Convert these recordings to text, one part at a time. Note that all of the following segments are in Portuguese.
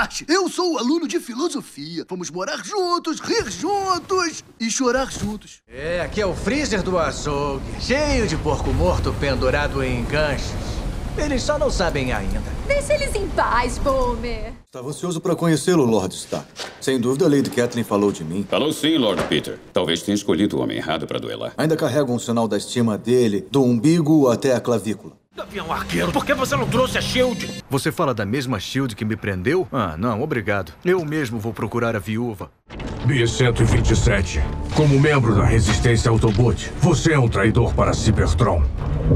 parte. Eu sou o aluno de filosofia. Vamos morar juntos, rir juntos e chorar juntos. É, aqui é o freezer do açougue, cheio de porco morto pendurado em ganchos. Eles só não sabem ainda. Deixa eles em paz, Boomer. Estava ansioso para conhecê-lo, Lord Stark. Sem dúvida, a Lady Kathleen falou de mim. Falou sim, Lord Peter. Talvez tenha escolhido o homem errado para duelar. Ainda carrega um sinal da estima dele, do umbigo até a clavícula. Gavião Arqueiro, por que você não trouxe a Shield? Você fala da mesma Shield que me prendeu? Ah, não, obrigado. Eu mesmo vou procurar a viúva. B-127. Como membro da resistência Autobot, você é um traidor para Cybertron.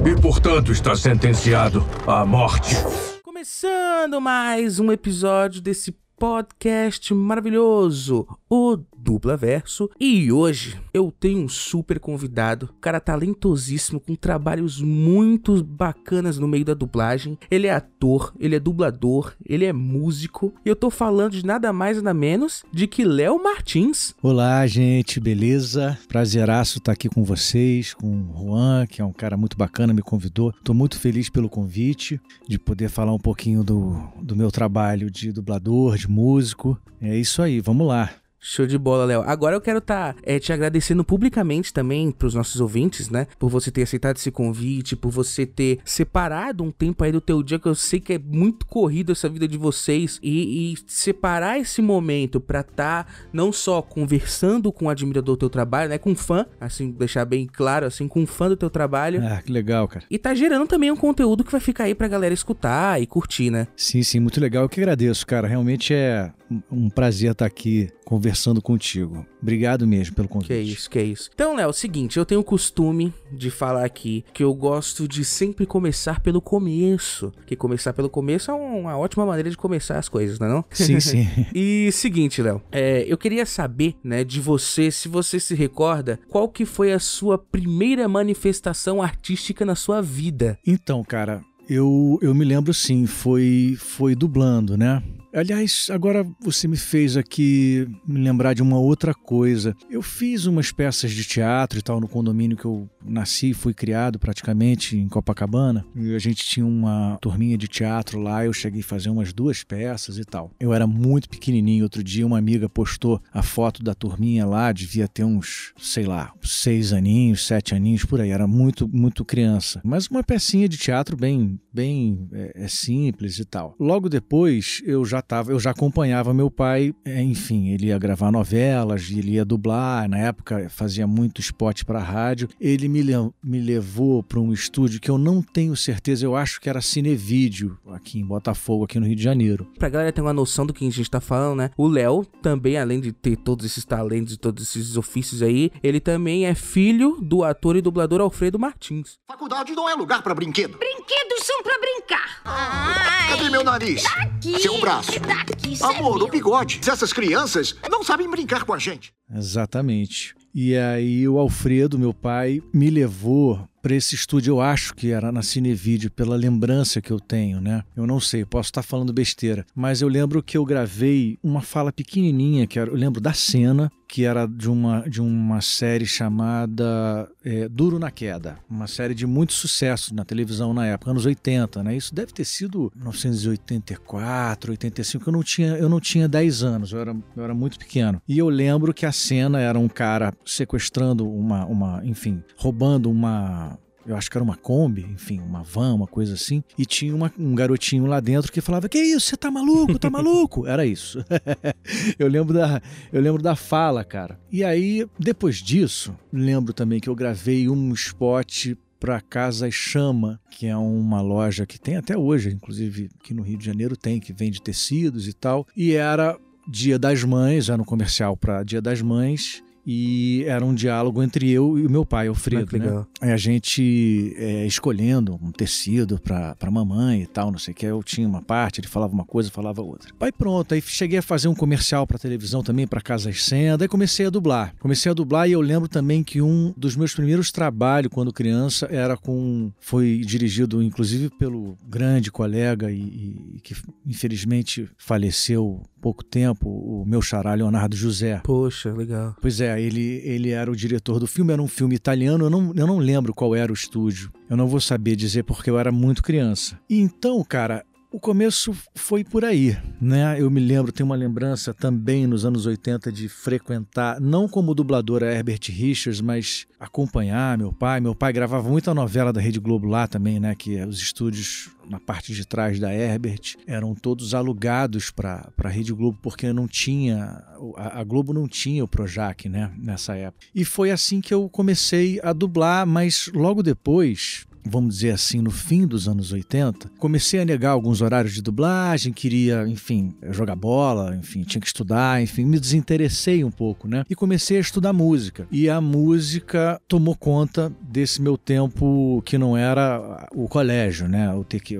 E, portanto, está sentenciado à morte. Começando mais um episódio desse podcast maravilhoso, o Dupla Verso. E hoje eu tenho um super convidado, um cara talentosíssimo, com trabalhos muito bacanas no meio da dublagem. Ele é ator, ele é dublador, ele é músico. E eu tô falando de nada mais nada menos de que Léo Martins. Olá, gente, beleza? Prazeraço estar aqui com vocês, com o Juan, que é um cara muito bacana, me convidou. Tô muito feliz pelo convite, de poder falar um pouquinho do, do meu trabalho de dublador, de músico. É isso aí, vamos lá. Show de bola, Léo. Agora eu quero estar tá, é, te agradecendo publicamente também pros nossos ouvintes, né? Por você ter aceitado esse convite, por você ter separado um tempo aí do teu dia, que eu sei que é muito corrido essa vida de vocês, e, e separar esse momento pra estar tá não só conversando com o admirador do teu trabalho, né? Com fã, assim, deixar bem claro, assim, com fã do teu trabalho. Ah, que legal, cara. E tá gerando também um conteúdo que vai ficar aí pra galera escutar e curtir, né? Sim, sim, muito legal. Eu que agradeço, cara. Realmente é um prazer estar aqui conversando contigo. Obrigado mesmo pelo convite. Que isso, que isso. Então, Léo, é o seguinte, eu tenho o costume de falar aqui que eu gosto de sempre começar pelo começo. Que começar pelo começo é uma ótima maneira de começar as coisas, não é não? Sim, sim. e seguinte, Léo, é, eu queria saber, né, de você, se você se recorda, qual que foi a sua primeira manifestação artística na sua vida? Então, cara, eu, eu me lembro sim, foi, foi dublando, né? Aliás, agora você me fez aqui me lembrar de uma outra coisa. Eu fiz umas peças de teatro e tal no condomínio que eu nasci, fui criado praticamente em Copacabana. E a gente tinha uma turminha de teatro lá, eu cheguei a fazer umas duas peças e tal. Eu era muito pequenininho. Outro dia uma amiga postou a foto da turminha lá, devia ter uns, sei lá, seis aninhos, sete aninhos por aí. Era muito, muito criança. Mas uma pecinha de teatro bem, bem é, é simples e tal. Logo depois eu já tava, eu já acompanhava meu pai, é, enfim, ele ia gravar novelas, ele ia dublar, na época fazia muito spot para rádio. Ele me, me levou para um estúdio que eu não tenho certeza, eu acho que era Cinevídeo, aqui em Botafogo, aqui no Rio de Janeiro. Pra galera ter uma noção do que a gente tá falando, né? O Léo também, além de ter todos esses talentos e todos esses ofícios aí, ele também é filho do ator e dublador Alfredo Martins. Faculdade não é lugar para brinquedo. Brinquedos são para brincar. Ai, Cadê meu nariz? Daqui. Seu braço. Daqui, Amor, o bigode. Essas crianças não sabem brincar com a gente. Exatamente. E aí o Alfredo, meu pai, me levou para esse estúdio, eu acho que era na Cinevídeo, pela lembrança que eu tenho, né? Eu não sei, posso estar falando besteira, mas eu lembro que eu gravei uma fala pequenininha, que era, eu lembro da cena, que era de uma, de uma série chamada é, Duro na Queda, uma série de muito sucesso na televisão na época, anos 80, né? Isso deve ter sido 1984, 85, eu não tinha, eu não tinha 10 anos, eu era, eu era muito pequeno. E eu lembro que a cena era um cara sequestrando uma, uma enfim, roubando uma eu acho que era uma Kombi, enfim, uma van, uma coisa assim, e tinha uma, um garotinho lá dentro que falava: Que isso, você tá maluco? Tá maluco? Era isso. eu, lembro da, eu lembro da fala, cara. E aí, depois disso, lembro também que eu gravei um spot para Casa Chama, que é uma loja que tem até hoje, inclusive aqui no Rio de Janeiro tem, que vende tecidos e tal. E era Dia das Mães, era um comercial para Dia das Mães, e era um diálogo entre eu e o meu pai, Alfredo, ah, né? A gente é, escolhendo um tecido pra, pra mamãe e tal, não sei o que. Eu tinha uma parte, ele falava uma coisa, falava outra. Aí pronto, aí cheguei a fazer um comercial pra televisão também, pra Casa Senda, aí comecei a dublar. Comecei a dublar e eu lembro também que um dos meus primeiros trabalhos quando criança era com. Foi dirigido inclusive pelo grande colega e, e que infelizmente faleceu pouco tempo, o meu xará Leonardo José. Poxa, legal. Pois é, ele, ele era o diretor do filme, era um filme italiano, eu não, eu não lembro qual era o estúdio. Eu não vou saber dizer porque eu era muito criança. E então, cara, o começo foi por aí, né? Eu me lembro, tenho uma lembrança também nos anos 80 de frequentar, não como dublador a Herbert Richards, mas acompanhar meu pai. Meu pai gravava muita novela da Rede Globo lá também, né? Que os estúdios na parte de trás da Herbert eram todos alugados para a Rede Globo, porque não tinha, a, a Globo não tinha o Projac, né? Nessa época. E foi assim que eu comecei a dublar, mas logo depois vamos dizer assim, no fim dos anos 80, comecei a negar alguns horários de dublagem, queria, enfim, jogar bola, enfim, tinha que estudar, enfim, me desinteressei um pouco, né? E comecei a estudar música. E a música tomou conta desse meu tempo que não era o colégio, né? O ter que,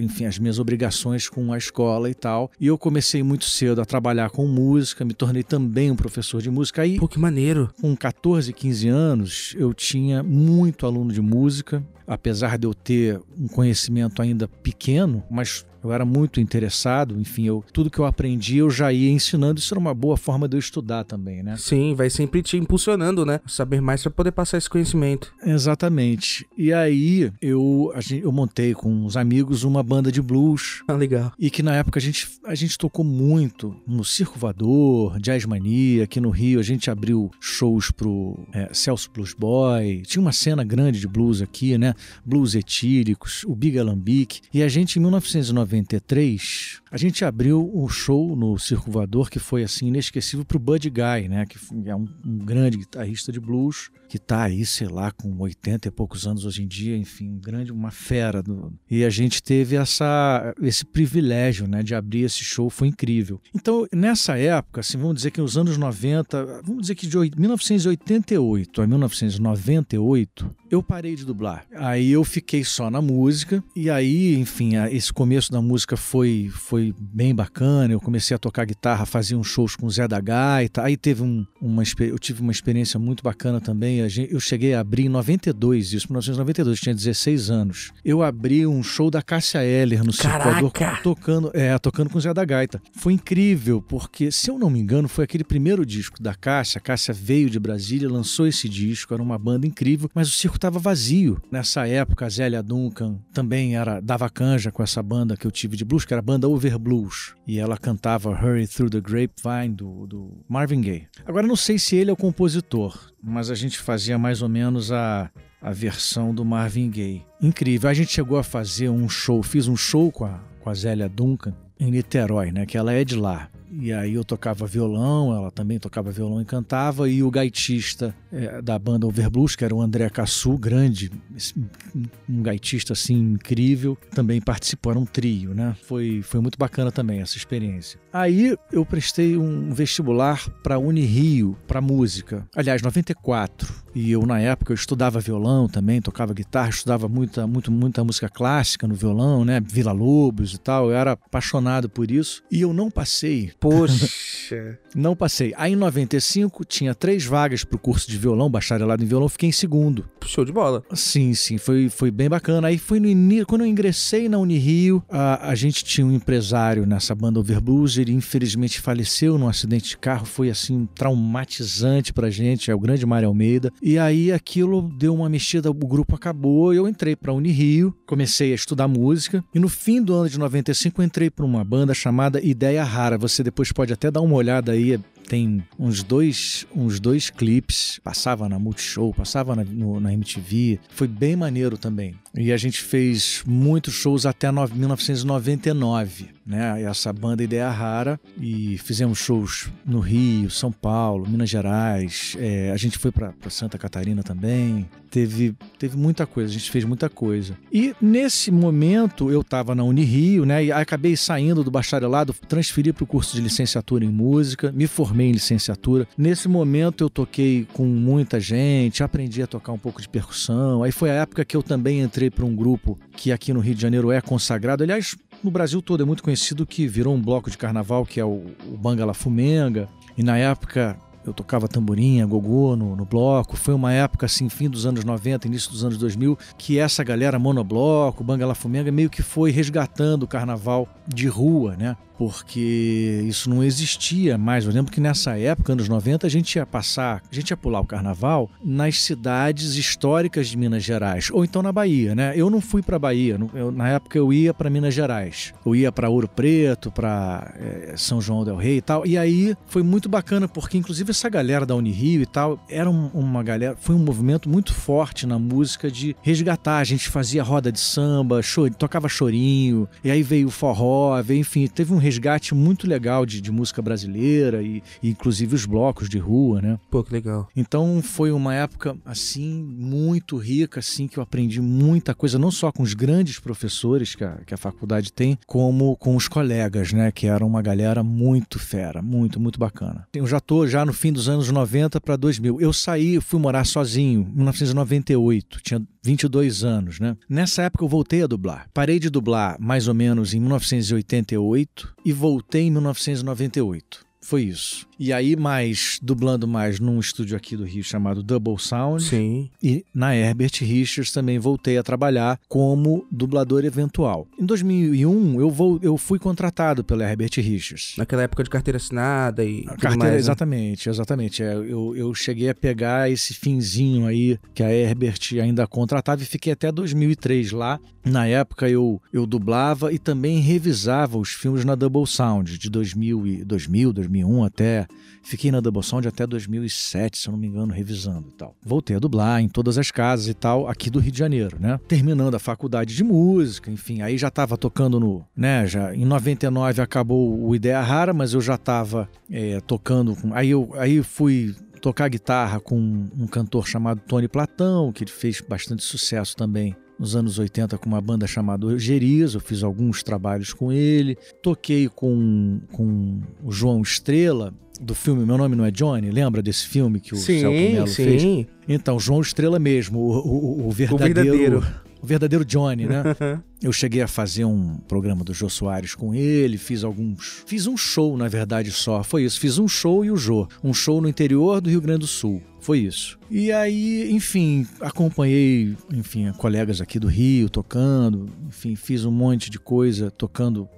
enfim, as minhas obrigações com a escola e tal. E eu comecei muito cedo a trabalhar com música, me tornei também um professor de música. Aí, Pô, que maneiro. Com 14, 15 anos, eu tinha muito aluno de música apesar de eu ter um conhecimento ainda pequeno, mas eu era muito interessado, enfim, eu, tudo que eu aprendi eu já ia ensinando. Isso era uma boa forma de eu estudar também, né? Sim, vai sempre te impulsionando, né? Saber mais para poder passar esse conhecimento. Exatamente. E aí eu, gente, eu montei com uns amigos uma banda de blues. Ah, legal. E que na época a gente, a gente tocou muito no Circo Voador, Jazz Mania, aqui no Rio. A gente abriu shows pro é, Celso Blues Boy. Tinha uma cena grande de blues aqui, né? Blues etíricos, o Big Alambique. E a gente, em 1990, 93, a gente abriu um show no Circo Voador que foi assim inesquecível para o Buddy Guy, né, que é um, um grande guitarrista de blues que está aí, sei lá, com 80 e poucos anos hoje em dia, enfim, um grande, uma fera. Do... E a gente teve essa, esse privilégio né, de abrir esse show, foi incrível. Então, nessa época, assim, vamos dizer que nos anos 90, vamos dizer que de 1988 a 1998, eu parei de dublar. Aí eu fiquei só na música, e aí, enfim, esse começo da música foi, foi bem bacana. Eu comecei a tocar guitarra, fazia uns shows com o Zé da Gaita. Aí teve um, uma, eu tive uma experiência muito bacana também. Eu cheguei a abrir em 92, isso, 1992, eu tinha 16 anos. Eu abri um show da Cássia Eller no Circulador tocando, é, tocando com o Zé da Gaita. Foi incrível, porque, se eu não me engano, foi aquele primeiro disco da Cássia. A Cássia veio de Brasília, lançou esse disco, era uma banda incrível, mas o circo estava vazio. Nessa época, a Zélia Duncan também era dava canja com essa banda que eu tive de blues, que era a banda Over Blues. E ela cantava Hurry Through the Grapevine do, do Marvin Gaye. Agora, não sei se ele é o compositor, mas a gente fazia mais ou menos a, a versão do Marvin Gaye. Incrível. A gente chegou a fazer um show, fiz um show com a, com a Zélia Duncan em Niterói, né? Que ela é de lá. E aí eu tocava violão, ela também tocava violão e cantava, e o gaitista é, da banda Overblues, que era o André Cassu, grande, um gaitista assim incrível, também participou, era um trio, né? Foi, foi muito bacana também essa experiência. Aí eu prestei um vestibular para Unirio, para música, aliás, 94. E eu, na época, eu estudava violão também, tocava guitarra, estudava muita, muito, muita música clássica no violão, né? Vila Lobos e tal. Eu era apaixonado por isso. E eu não passei. Poxa. não passei. Aí em 95 tinha três vagas para o curso de violão, bacharelado em violão, fiquei em segundo. Show de bola. Sim, sim, foi, foi bem bacana. Aí foi no início, quando eu ingressei na Unirio, a, a gente tinha um empresário nessa banda Overblues, ele infelizmente faleceu num acidente de carro, foi assim traumatizante pra gente, é o grande Mário Almeida. E aí aquilo deu uma mexida, o grupo acabou, eu entrei para Unirio, comecei a estudar música e no fim do ano de 95 eu entrei para uma banda chamada Ideia Rara. Você depois pode até dar uma olhada aí, tem uns dois, uns dois clipes, passava na Multishow, passava na, no, na MTV, foi bem maneiro também. E a gente fez muitos shows até 1999, né? Essa banda Ideia Rara e fizemos shows no Rio, São Paulo, Minas Gerais, é, a gente foi para Santa Catarina também, teve, teve muita coisa, a gente fez muita coisa. E nesse momento eu estava na Unirio, né? E acabei saindo do bacharelado, transferi para o curso de licenciatura em música, me formei em licenciatura. Nesse momento eu toquei com muita gente, aprendi a tocar um pouco de percussão. Aí foi a época que eu também entrei para um grupo que aqui no Rio de Janeiro é consagrado. Aliás, no Brasil todo é muito conhecido que virou um bloco de carnaval, que é o, o Bangala Fumenga. E na época eu tocava tamborim, gogô no, no bloco. Foi uma época, assim, fim dos anos 90, início dos anos 2000, que essa galera monobloco, Banga La Fumenga, meio que foi resgatando o carnaval de rua, né? Porque isso não existia mais. Eu lembro que nessa época, anos 90, a gente ia passar, a gente ia pular o carnaval nas cidades históricas de Minas Gerais, ou então na Bahia, né? Eu não fui para Bahia, eu, na época eu ia para Minas Gerais. Eu ia para Ouro Preto, para é, São João del Rei e tal. E aí foi muito bacana, porque inclusive essa galera da Unirio e tal, era um, uma galera, foi um movimento muito forte na música de resgatar. A gente fazia roda de samba, chor, tocava chorinho, e aí veio o forró, veio, enfim, teve um resgate muito legal de, de música brasileira e, e, inclusive os blocos de rua, né? Pô, que legal. Então foi uma época assim muito rica, assim que eu aprendi muita coisa, não só com os grandes professores que a, que a faculdade tem, como com os colegas, né? Que eram uma galera muito fera, muito, muito bacana. Eu já tô já no fim dos anos 90 para 2000. Eu saí, fui morar sozinho em 1998, tinha 22 anos, né? Nessa época eu voltei a dublar. Parei de dublar mais ou menos em 1988 e voltei em 1998. Foi isso. E aí, mais, dublando mais num estúdio aqui do Rio chamado Double Sound. Sim. E na Herbert Richards também voltei a trabalhar como dublador eventual. Em 2001, eu, vou, eu fui contratado pela Herbert Richards. Naquela época de carteira assinada e. carteira, mais, né? exatamente, exatamente. É, eu, eu cheguei a pegar esse finzinho aí que a Herbert ainda contratava e fiquei até 2003 lá. Na época eu, eu dublava e também revisava os filmes na Double Sound de 2000, e, 2000 2001 até. Fiquei na Double Sound até 2007, se eu não me engano, revisando e tal. Voltei a dublar em todas as casas e tal, aqui do Rio de Janeiro, né? Terminando a faculdade de música, enfim, aí já tava tocando no. né? Já, em 99 acabou o Ideia Rara, mas eu já tava é, tocando com. Aí eu aí fui tocar guitarra com um cantor chamado Tony Platão, que fez bastante sucesso também nos anos 80 com uma banda chamada Geriz, eu fiz alguns trabalhos com ele. Toquei com, com o João Estrela, do filme Meu Nome Não é Johnny, lembra desse filme que o sim, Celso Mello sim. fez? Então, João Estrela mesmo, o, o, o verdadeiro... O verdadeiro. O verdadeiro Johnny, né? Eu cheguei a fazer um programa do Jô Soares com ele, fiz alguns. Fiz um show, na verdade, só. Foi isso. Fiz um show e o Jô. Um show no interior do Rio Grande do Sul. Foi isso. E aí, enfim, acompanhei, enfim, colegas aqui do Rio tocando, enfim, fiz um monte de coisa tocando.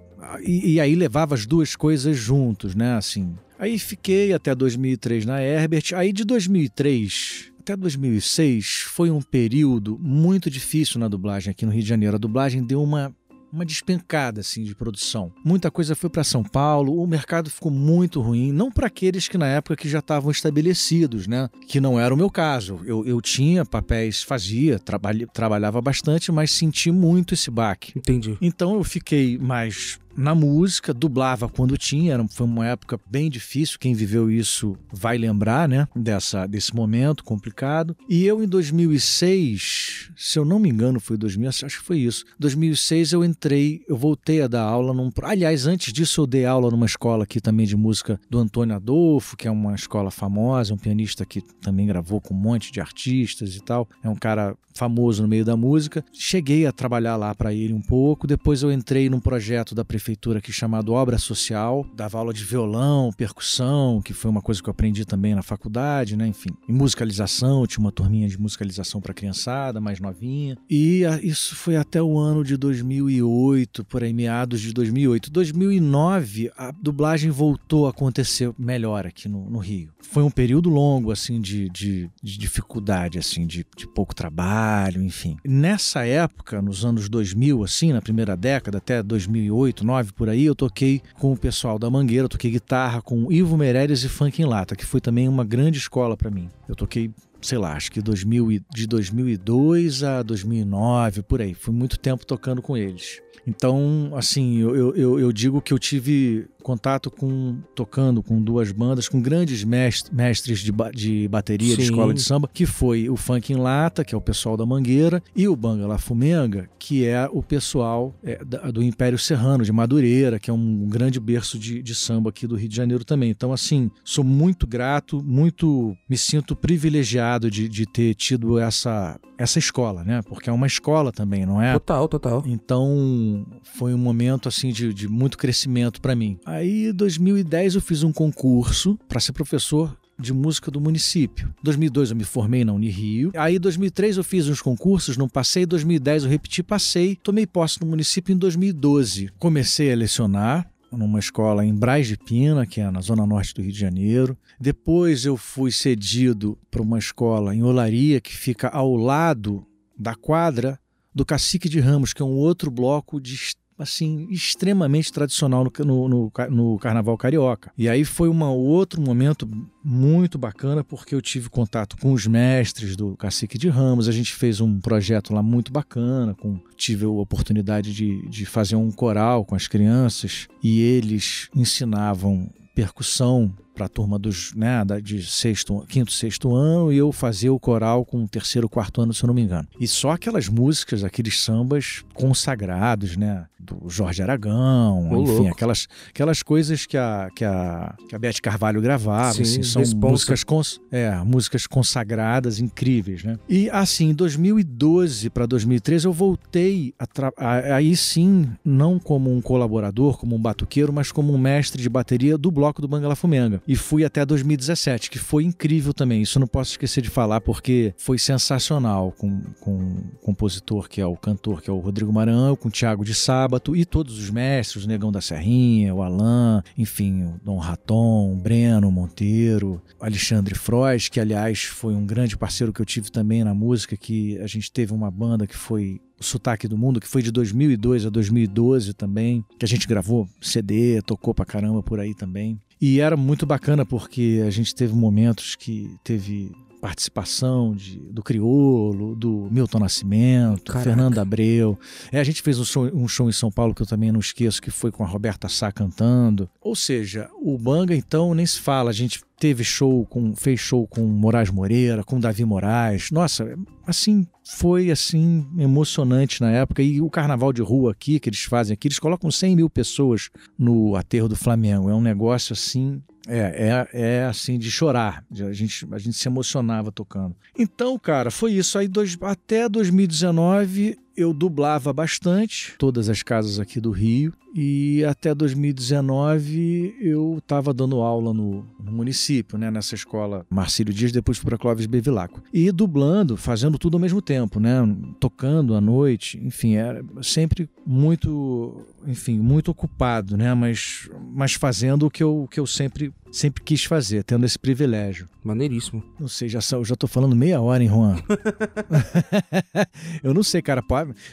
E, e aí levava as duas coisas juntos, né? Assim. Aí fiquei até 2003 na Herbert. Aí de 2003 até 2006 foi um período muito difícil na dublagem aqui no Rio de Janeiro. A dublagem deu uma uma despencada assim de produção. Muita coisa foi para São Paulo, o mercado ficou muito ruim, não para aqueles que na época que já estavam estabelecidos, né? Que não era o meu caso. Eu, eu tinha papéis, fazia, trabalha, trabalhava bastante, mas senti muito esse baque. Entendi. Então eu fiquei mais na música, dublava quando tinha, era, foi uma época bem difícil, quem viveu isso vai lembrar, né, dessa, desse momento complicado. E eu em 2006, se eu não me engano foi 2000, acho que foi isso, 2006 eu entrei, eu voltei a dar aula num... Aliás, antes disso eu dei aula numa escola aqui também de música do Antônio Adolfo, que é uma escola famosa, um pianista que também gravou com um monte de artistas e tal, é um cara famoso no meio da música. Cheguei a trabalhar lá para ele um pouco, depois eu entrei num projeto da prefeitura aqui chamado Obra Social, dava aula de violão, percussão, que foi uma coisa que eu aprendi também na faculdade, né? Enfim, e musicalização, tinha uma turminha de musicalização para criançada, mais novinha. E isso foi até o ano de 2008, por aí meados de 2008. 2009 a dublagem voltou a acontecer melhor aqui no, no Rio. Foi um período longo assim de, de, de dificuldade, assim, de, de pouco trabalho, enfim. Nessa época, nos anos 2000, assim, na primeira década, até 2008, 2009 por aí, eu toquei com o pessoal da Mangueira, eu toquei guitarra com Ivo Meirelles e Funk em Lata, que foi também uma grande escola para mim. Eu toquei sei lá, acho que 2000, de 2002 a 2009, por aí. Fui muito tempo tocando com eles. Então, assim, eu, eu, eu digo que eu tive contato com tocando com duas bandas, com grandes mestres, de, ba de bateria Sim. de escola de samba, que foi o Funk em Lata, que é o pessoal da Mangueira, e o Banga La Fumenga, que é o pessoal é, da, do Império Serrano, de Madureira, que é um grande berço de, de samba aqui do Rio de Janeiro também. Então, assim, sou muito grato, muito me sinto privilegiado de, de ter tido essa, essa escola, né? Porque é uma escola também, não é? Total, total. Então, foi um momento, assim, de, de muito crescimento para mim. Aí, em 2010, eu fiz um concurso para ser professor de música do município. 2002 eu me formei na Unirio. Aí 2003 eu fiz uns concursos, não passei. 2010 eu repeti, passei. Tomei posse no município em 2012. Comecei a lecionar numa escola em Braz de Pina, que é na zona norte do Rio de Janeiro. Depois eu fui cedido para uma escola em Olaria, que fica ao lado da quadra do Cacique de Ramos, que é um outro bloco de assim extremamente tradicional no, no, no, no, Carnaval Carioca. E aí foi um outro momento muito bacana porque eu tive contato com os mestres do Cacique de Ramos. A gente fez um projeto lá muito bacana, com, tive a oportunidade de, de fazer um coral com as crianças e eles ensinavam percussão para a turma dos, né, de sexto, quinto, sexto ano e eu fazia o coral com o terceiro, quarto ano, se eu não me engano. E só aquelas músicas, aqueles sambas consagrados, né, do Jorge Aragão, Ô, enfim, louco. aquelas, aquelas coisas que a, que a, que a Beth Carvalho gravava, Sim, assim, são responsa. músicas, cons, é, músicas consagradas, incríveis, né? E assim, em 2012 para 2013 eu voltei a a- aí sim, não como um colaborador, como um batuqueiro, mas como um mestre de bateria do bloco do Bangala Fumenga. E fui até 2017, que foi incrível também. Isso não posso esquecer de falar porque foi sensacional com, com o compositor que é o cantor, que é o Rodrigo Maranhão, com o Thiago de Sábato e todos os mestres, o Negão da Serrinha, o Alain, enfim, o Dom Raton, o Breno Monteiro, Alexandre Frois, que aliás foi um grande parceiro que eu tive também na música, que a gente teve uma banda que foi o Sotaque do Mundo, que foi de 2002 a 2012 também, que a gente gravou CD, tocou pra caramba por aí também. E era muito bacana porque a gente teve momentos que teve participação de, do Criolo, do Milton Nascimento, Caraca. Fernando Abreu. É, a gente fez um show, um show em São Paulo que eu também não esqueço, que foi com a Roberta Sá cantando. Ou seja, o Banga, então, nem se fala. A gente teve show com. fez show com Moraes Moreira, com Davi Moraes. Nossa, assim, foi assim, emocionante na época. E o carnaval de rua aqui, que eles fazem aqui, eles colocam 100 mil pessoas no aterro do Flamengo. É um negócio assim. É, é, é assim de chorar. A gente, a gente se emocionava tocando. Então, cara, foi isso. Aí dois, até 2019 eu dublava bastante, todas as casas aqui do Rio. E até 2019 eu estava dando aula no, no município, né? Nessa escola Marcílio Dias, depois para Clóvis Bevilacqua. E dublando, fazendo tudo ao mesmo tempo, né? Tocando à noite, enfim, era sempre muito, enfim, muito ocupado, né? Mas, mas fazendo o que eu, o que eu sempre, sempre quis fazer, tendo esse privilégio. Maneiríssimo. Não sei, já, são- já tô falando meia hora, hein, Juan? eu não sei, cara.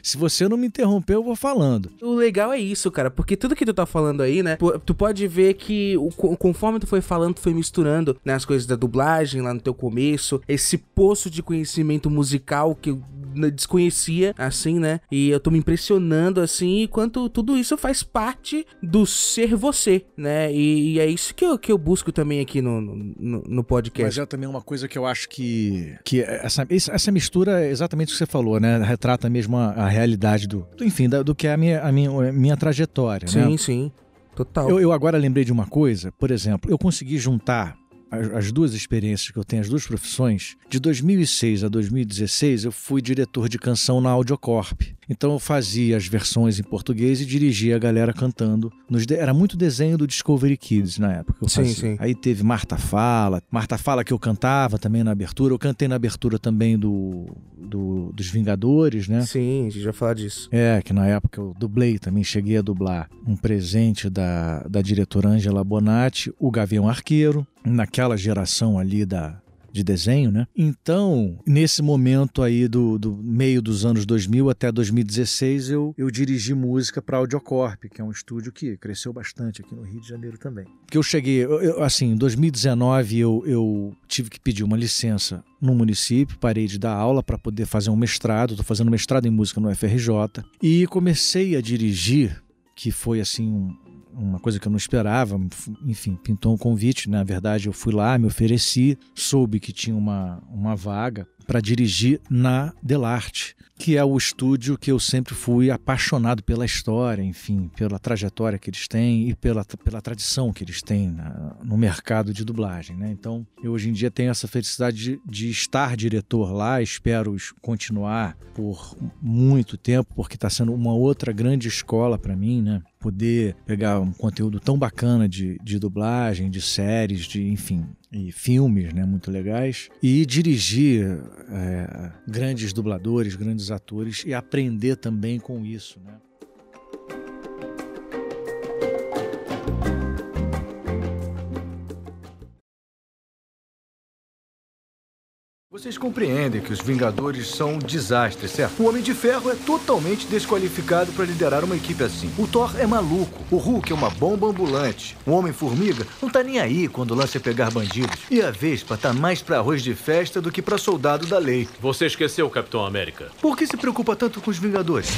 Se você não me interromper, eu vou falando. O legal é isso, cara, porque tudo que tu tá falando aí, né, tu pode ver que conforme tu foi falando, tu foi misturando né, as coisas da dublagem lá no teu começo, esse poço de conhecimento musical que eu desconhecia, assim, né, e eu tô me impressionando, assim, e quanto tudo isso faz parte do ser você, né, e, e é isso que eu, que eu busco também aqui no, no, no podcast. Mas é também uma coisa que eu acho que, que essa, essa mistura é exatamente o que você falou, né? Retrata mesmo a, a realidade do, do- enfim, da- do que é a minha, a minha, a minha trajetória, né? Sim, sim, total. Eu, eu agora lembrei de uma coisa, por exemplo, eu consegui juntar as, as duas experiências que eu tenho, as duas profissões. De 2006 a 2016, eu fui diretor de canção na Audiocorp. Então eu fazia as versões em português e dirigia a galera cantando. Nos de- Era muito desenho do Discovery Kids na época. Sim, sim. Aí teve Marta Fala, Marta Fala que eu cantava também na abertura. Eu cantei na abertura também do, do- dos Vingadores, né? Sim, a gente vai falar disso. É, que na época eu dublei também, cheguei a dublar um presente da, da diretora Angela Bonatti, o Gavião Arqueiro, naquela geração ali da, de desenho, né? Então, nesse momento aí do, do meio dos anos 2000 até 2016, eu, eu dirigi música para Audiocorp, que é um estúdio que cresceu bastante aqui no Rio de Janeiro também. Que eu cheguei, eu- eu, assim, em 2019 eu, eu tive que pedir uma licença no município, parei de dar aula para poder fazer um mestrado, estou fazendo mestrado em música no FRJ, e comecei a dirigir, que foi assim um- uma coisa que eu não esperava, enfim, pintou um convite, na verdade eu fui lá, me ofereci, soube que tinha uma, uma vaga para dirigir na Delarte, que é o estúdio que eu sempre fui apaixonado pela história, enfim, pela trajetória que eles têm e pela, pela tradição que eles têm na- no mercado de dublagem, né? Então, eu hoje em dia tenho essa felicidade de, de estar diretor lá, espero es- continuar por muito tempo, porque está sendo uma outra grande escola para mim, né? Poder pegar um conteúdo tão bacana de, de dublagem, de séries, de enfim, e filmes né, muito legais, e dirigir é, grandes dubladores, grandes atores e aprender também com isso. Né? Vocês compreendem que os Vingadores são um desastre, certo? O Homem de Ferro é totalmente desqualificado para liderar uma equipe assim. O Thor é maluco. O Hulk é uma bomba ambulante. O Homem-Formiga não tá nem aí quando o lance é pegar bandidos. E a Vespa tá mais pra arroz de festa do que pra soldado da lei. Você esqueceu o Capitão América. Por que se preocupa tanto com os Vingadores?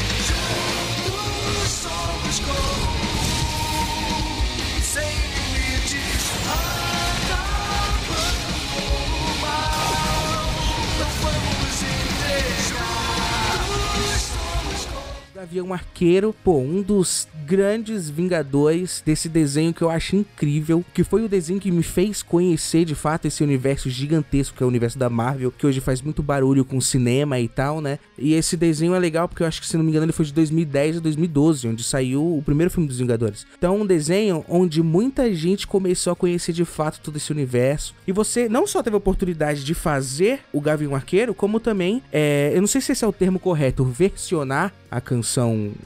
Gavião Arqueiro, pô, um dos grandes vingadores desse desenho que eu acho incrível, que foi o desenho que me fez conhecer de fato esse universo gigantesco que é o universo da Marvel, que hoje faz muito barulho com cinema e tal, né? E esse desenho é legal porque eu acho que, se não me engano, ele foi de 2010 a 2012, onde saiu o primeiro filme dos Vingadores. Então, um desenho onde muita gente começou a conhecer de fato todo esse universo. E você não só teve a oportunidade de fazer o Gavião Arqueiro, como também, é, eu não sei se esse é o termo correto, versionar a canção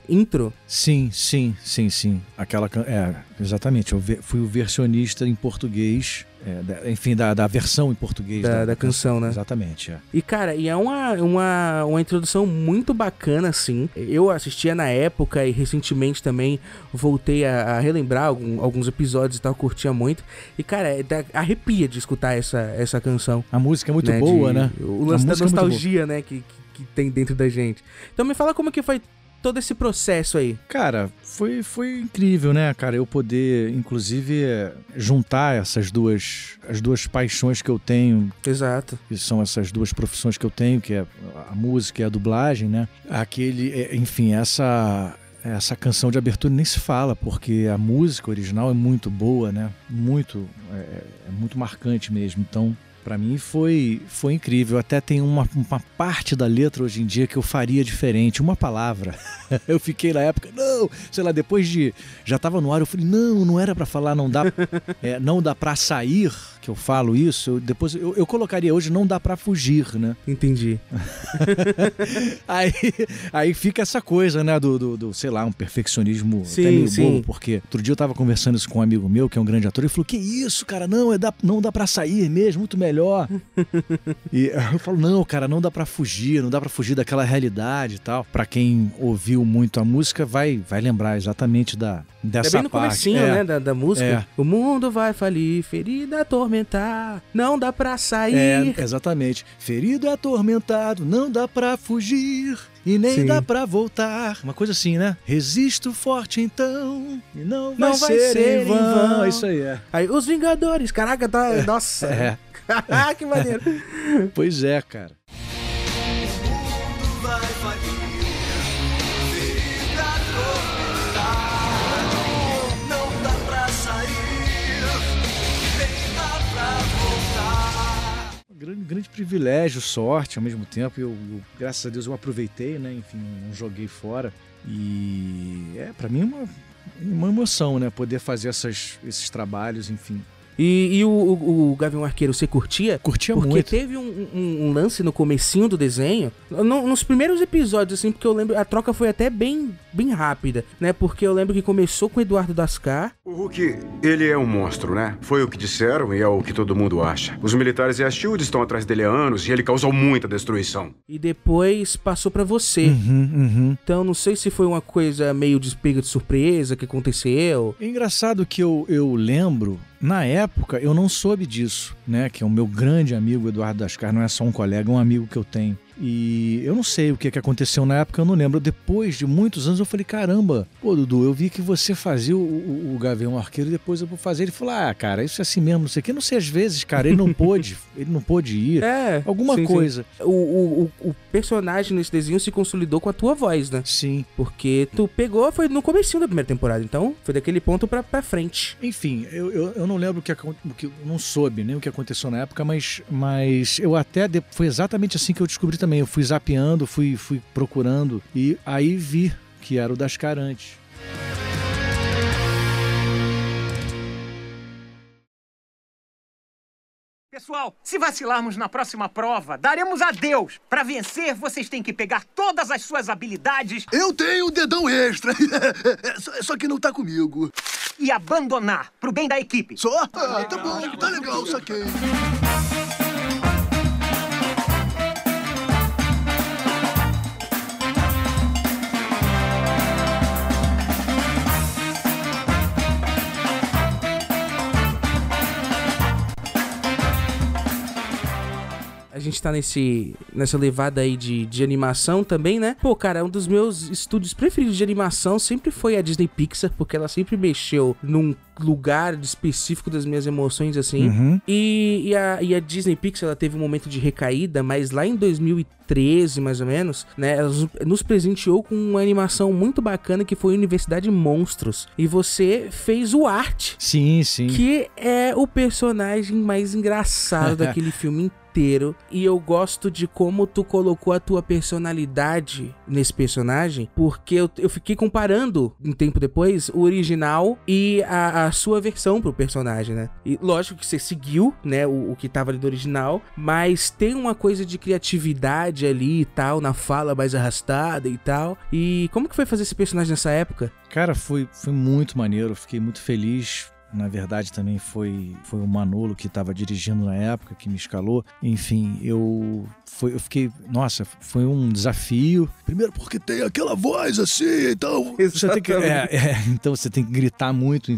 intro? Sim, sim, sim, sim. Aquela can... É, exatamente. Eu fui o versionista em português. É, da, enfim, da, da, versão em português da, da, da canção, né? Exatamente. É. E, cara, e é uma, uma, uma introdução muito bacana, assim. Eu assistia na época e recentemente também voltei a, a relembrar algum, alguns episódios e tal, curtia muito. E, cara, é, arrepia de escutar essa, essa canção. A música é muito né? boa, de, né? O lance da nostalgia, né? Que, que que tem dentro da gente. Então me fala como que foi todo esse processo aí? Cara, foi, foi incrível, né, cara? Eu poder, inclusive, juntar essas duas, as duas paixões que eu tenho. Exato. Que são essas duas profissões que eu tenho, que é a música e a dublagem, né? Aquele, é, enfim, essa essa canção de abertura nem se fala, porque a música original é muito boa, né? Muito, é, é muito marcante mesmo. Então, para mim foi, foi incrível. Até tem uma, uma parte da letra hoje em dia que eu faria diferente, uma palavra. eu fiquei na época, não, sei lá, depois de. Já tava no ar, eu falei, não, não era para falar, não dá, é, não dá para sair, que eu falo isso. Eu, depois eu, eu, colocaria hoje, não dá para fugir, né? Entendi. aí, aí fica essa coisa, né, do, do, do sei lá, um perfeccionismo sim, até meio sim. bobo, porque outro dia eu tava conversando isso com um amigo meu, que é um grande ator, e falou, que isso, cara, não, é dá, não dá para sair mesmo, muito melhor. e eu falo, não, cara, não dá para fugir, não dá para fugir daquela realidade e tal. Para quem ouviu muito a música, vai, vai lembrar exatamente da, dessa é bem no parte. comecinho, é. né, da, da música. É. O mundo vai falir, ferida atormentar, não dá pra sair. É, exatamente. Ferido atormentado, não dá pra fugir. E nem Sim. dá pra voltar. Uma coisa assim, né? Resisto forte então. E não, não vai, vai ser, ser, em vão. vão. Isso aí é. Aí, os Vingadores, caraca, tá. É. Nossa. É. que maneiro. Pois é, cara. grande, grande privilégio, sorte ao mesmo tempo. Eu, eu, graças a Deus eu aproveitei, né? Enfim, não joguei fora. E é para mim uma, uma emoção, né? Poder fazer essas, esses trabalhos, enfim. E, e o, o, o, Gavião Arqueiro, você curtia? Curtia porque muito. Porque teve um, um, um, lance no comecinho do desenho, no, nos primeiros episódios, assim, porque eu lembro, a troca foi até bem, bem rápida, né? Porque eu lembro que começou com o Eduardo Dascar. O Hulk, ele é um monstro, né? Foi o que disseram e é o que todo mundo acha. Os militares e a SHIELD estão atrás dele há anos e ele causou muita destruição. E depois passou para você. Uhum, uhum. Então não sei se foi uma coisa meio despega de surpresa que aconteceu. É engraçado que eu, eu lembro na época, eu não soube disso, né? Que é o meu grande amigo Eduardo Dascar, não é só um colega, é um amigo que eu tenho. E eu não sei o que, que aconteceu na época, eu não lembro. Depois de muitos anos eu falei, caramba, pô, Dudu, eu vi que você fazia o, o, o Gavião Arqueiro e depois eu vou fazer. Ele falou, ah, cara, isso é assim mesmo, não sei o que. Não sei, às vezes, cara, ele não pôde, ele não pôde ir. É. Alguma sim, coisa. Sim. O, o, o, personagem nesse desenho se consolidou com a tua voz, né? Sim. Porque tu pegou, foi no começo da primeira temporada, então foi daquele ponto pra, pra frente. Enfim, eu, eu, eu não lembro o que, o que não soube nem o que aconteceu na época, mas, mas eu até, foi exatamente assim que eu descobri também. Eu fui zapeando fui, fui procurando e aí vi que era o das Carantes. Pessoal, se vacilarmos na próxima prova, daremos adeus. Para vencer, vocês têm que pegar todas as suas habilidades. Eu tenho um dedão extra. só, só que não tá comigo. E abandonar, pro bem da equipe. Só? Ah, tá bom, tá legal, saquei. Gente tá nesse, nessa levada aí de, de animação também, né? Pô, cara, um dos meus estúdios preferidos de animação sempre foi a Disney Pixar, porque ela sempre mexeu num lugar específico das minhas emoções, assim. Uhum. E, e, a, e a Disney Pixar, ela teve um momento de recaída, mas lá em 2013, mais ou menos, né? Ela nos- presenteou com uma animação muito bacana que foi Universidade Monstros. E você fez o Art, Sim, sim. que é o personagem mais engraçado daquele filme inteiro. E eu gosto de como tu colocou a tua personalidade nesse personagem, porque eu, eu fiquei comparando um tempo depois o original e a, a sua versão pro personagem, né? E lógico que você seguiu, né, o, o que tava ali do original, mas tem uma coisa de criatividade ali e tal, na fala mais arrastada e tal. E como que foi fazer esse personagem nessa época? Cara, foi, foi muito maneiro, fiquei muito feliz. Na verdade, também foi, foi o Manolo que estava dirigindo na época, que me escalou. Enfim, eu, foi, eu fiquei. Nossa, foi um desafio. Primeiro porque tem aquela voz assim, então... Você tem que, é, é, então você tem que gritar muito.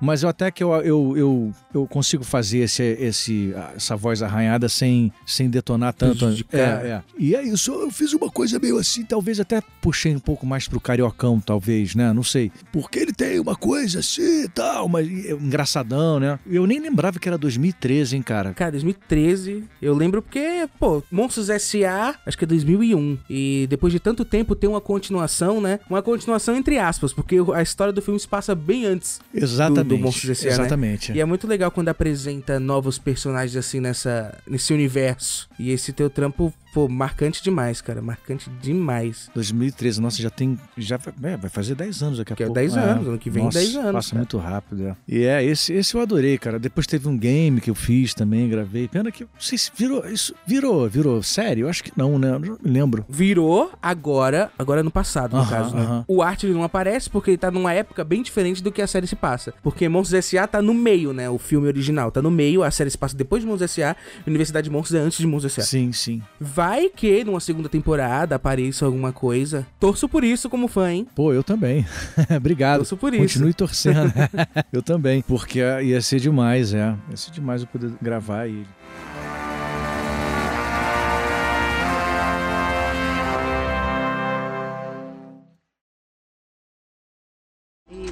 Mas eu até que eu, eu, eu, eu consigo fazer esse, esse, essa voz arranhada sem, sem detonar tanto. É, é. E é isso, eu fiz uma coisa meio assim, talvez até puxei um pouco mais pro cariocão, talvez, né? Não sei. Porque ele tem uma coisa assim e tal, mas... Engraçadão, né? Eu nem lembrava que era 2013, hein, cara. Cara, 2013, eu lembro porque, pô, Monstros S.A., acho que é 2001. E depois de tanto tempo tem uma continuação, né? Uma continuação entre aspas, porque a história do filme se passa bem antes Exatamente. do Monstros S.A., né? Exatamente. E é muito legal quando apresenta novos personagens assim nessa, nesse universo. E esse teu trampo, pô, marcante demais, cara. Marcante demais. 2013, nossa, já tem. Já vai, é, vai fazer 10 anos daqui a Que é pouco. 10 anos, ano que vem nossa, 10 anos, Passa cara. muito rápido, é. E é, esse, esse eu adorei, cara. Depois teve um game que eu fiz também, gravei. Pena que. Não sei se virou. Isso virou, virou série? Eu acho que não, né? Eu não me lembro. Virou agora, agora no passado, no Aham, caso, né? aham. O Art ele não aparece porque ele tá numa época bem diferente do que a série se passa. Porque Monstros S.A. tá no meio, né? O filme original tá no meio, a série se passa depois de Monstros S.A. Universidade de Monstros é antes de Monstros S.A. Sim, sim. Vai que numa segunda temporada apareça alguma coisa. Torço por isso como fã, hein? Pô, eu também. Obrigado. Torço por isso. Continue torcendo. eu também. Porque ia ser demais, é. Ia ser demais eu poder gravar ele.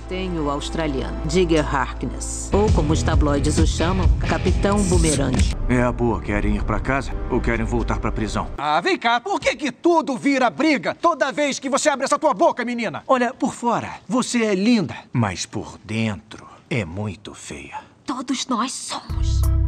Tem o australiano, Digger Harkness. Ou como os tabloides o chamam, Capitão Boomerang. É a boa, querem ir pra casa ou querem voltar pra prisão? Ah, vem cá, por que que tudo vira briga toda vez que você abre essa tua boca, menina? Olha, por fora, você é linda, mas por dentro é muito feia. Todos nós somos.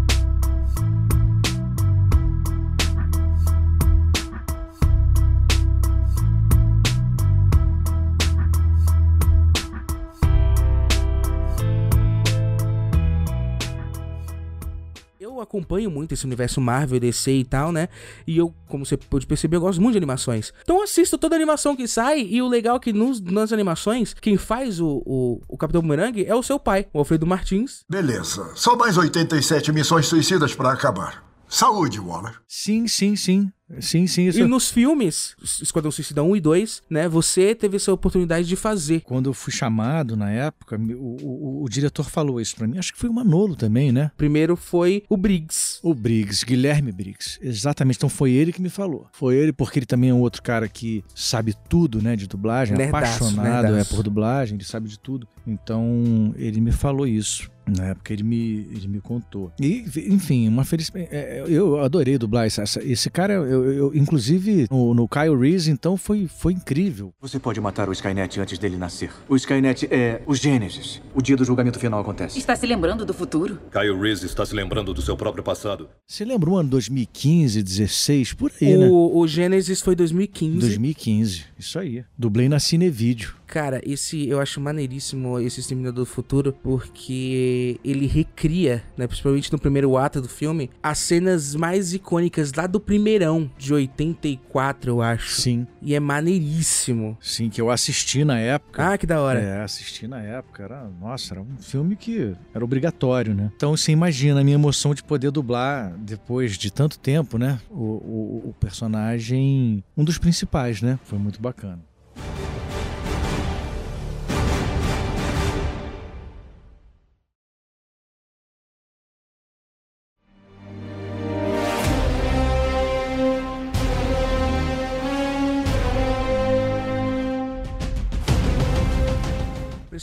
Eu acompanho muito esse universo Marvel, DC e tal, né? E eu, como você pode perceber, eu gosto muito de animações. Então eu assisto toda animação que sai. E o legal é que nos, nas animações, quem faz o, o, o Capitão Boomerang é o seu pai, o Alfredo Martins. Beleza. Só mais 87 missões suicidas pra acabar. Saúde, Waller. Sim, sim, sim. Sim, sim. Isso E nos filmes, Esquadrão Suicida 1 e 2, né? Você teve essa oportunidade de fazer. Quando eu fui chamado na época, o, o, o diretor falou isso pra mim. Acho que foi o Manolo também, né? Primeiro foi o Briggs. O Briggs, Guilherme Briggs. Exatamente. Então foi ele que me falou. Foi ele porque ele também é um outro cara que sabe tudo, né, de dublagem, é Nerdaço, apaixonado é nerdaço. por dublagem, ele sabe de tudo. Então ele me falou isso. Na época ele me, ele me contou. E, enfim, uma felicidade. eu adorei dublar essa- esse cara. Eu, eu- inclusive, no, no Kyle Reese, então, foi, foi incrível. Você pode matar o Skynet antes dele nascer. O Skynet é o Gênesis. O dia do julgamento final acontece. Está se lembrando do futuro? Kyle Reese está se lembrando do seu próprio passado. Você lembra o ano 2015, 16, por aí, né? O, o Gênesis foi 2015. 2015, isso aí. Dublei na Cinevídeo. Cara, esse eu acho maneiríssimo esse Exterminador do Futuro, porque ele recria, né, principalmente no primeiro ato do filme, as cenas mais icônicas lá do primeirão, de 84, eu acho. Sim. E é maneiríssimo. Sim, que eu assisti na época. Ah, que da hora. É, assisti na época. Era, nossa, era um filme que era obrigatório, né? Então você imagina a minha emoção de poder dublar, depois de tanto tempo, né? O, o, o personagem, um dos principais, né? Foi muito bacana.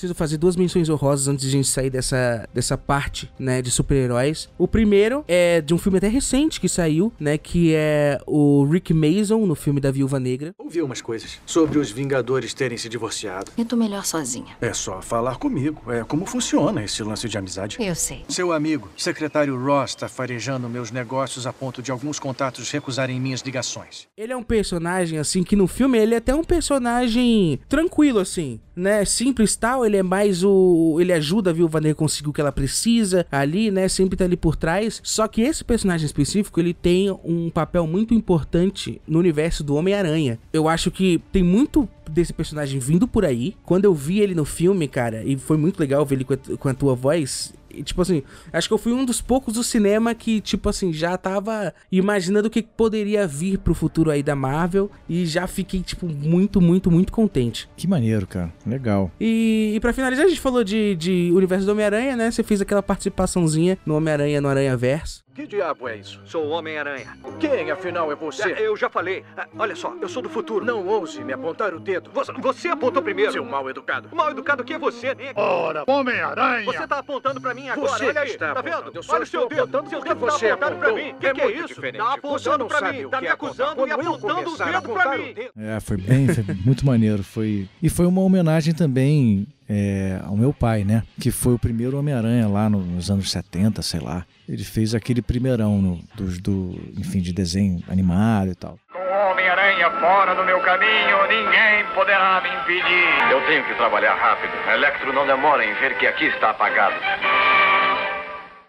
Preciso fazer duas menções honrosas antes de a gente sair dessa, dessa parte, né, de super-heróis. O primeiro é de um filme até recente que saiu, né, que é o Rick Mason no filme da Viúva Negra. Ouvi umas coisas sobre os Vingadores terem se divorciado. Eu tô melhor sozinha. É só falar comigo. É como funciona esse lance de amizade. Eu sei. Seu amigo, secretário Ross, tá farejando meus negócios a ponto de alguns contatos recusarem minhas ligações. Ele é um personagem, assim, que no filme ele é até um personagem tranquilo, assim, né? Simples tal, ele é mais o. Ele ajuda a Viúva Negra conseguir o que ela precisa ali, né? Sempre tá ali por trás. Só que esse personagem específico, ele tem um papel muito importante no universo do Homem-Aranha. Eu acho que tem muito desse personagem vindo por aí. Quando eu vi ele no filme, cara, e foi muito legal ver ele com a, com a tua voz, e, tipo assim, acho que eu fui um dos poucos do cinema que, tipo assim, já tava imaginando o que poderia vir pro futuro aí da Marvel e já fiquei, tipo, muito, muito, muito contente. Que maneiro, cara. Legal. E, e para finalizar, a gente falou de, de Universo do Homem-Aranha, né? Você fez aquela participaçãozinha no Homem-Aranha, no Aranha Verso. Que diabo é isso? Sou o Homem-Aranha. Quem, afinal, é você? É, Eu já falei. Ah, Olha só, eu sou do futuro. Não ouse me apontar o dedo. Você, você apontou primeiro. Seu mal educado. O mal educado que é você, né? Ora, Homem-Aranha! Você tá apontando pra mim agora, Você olha aí. está tá apontando. vendo? Eu só olha o seu dedo. apontando Seu dedo tá você apontando pra apontou. mim. O que, É que é isso? diferente. Tá apontando pra mim. Tá me é acusando e apontando o dedo pra mim. É, foi bem, foi muito maneiro. Foi e foi uma homenagem também é, ao meu pai, né? Que foi o primeiro Homem-Aranha lá no- nos anos 70, sei lá. Ele fez aquele primeirão no, dos do, enfim, de desenho animado e tal. Com o Homem-Aranha fora do meu caminho, ninguém poderá me impedir. Eu tenho que trabalhar rápido. Electro não demora em ver que aqui está apagado.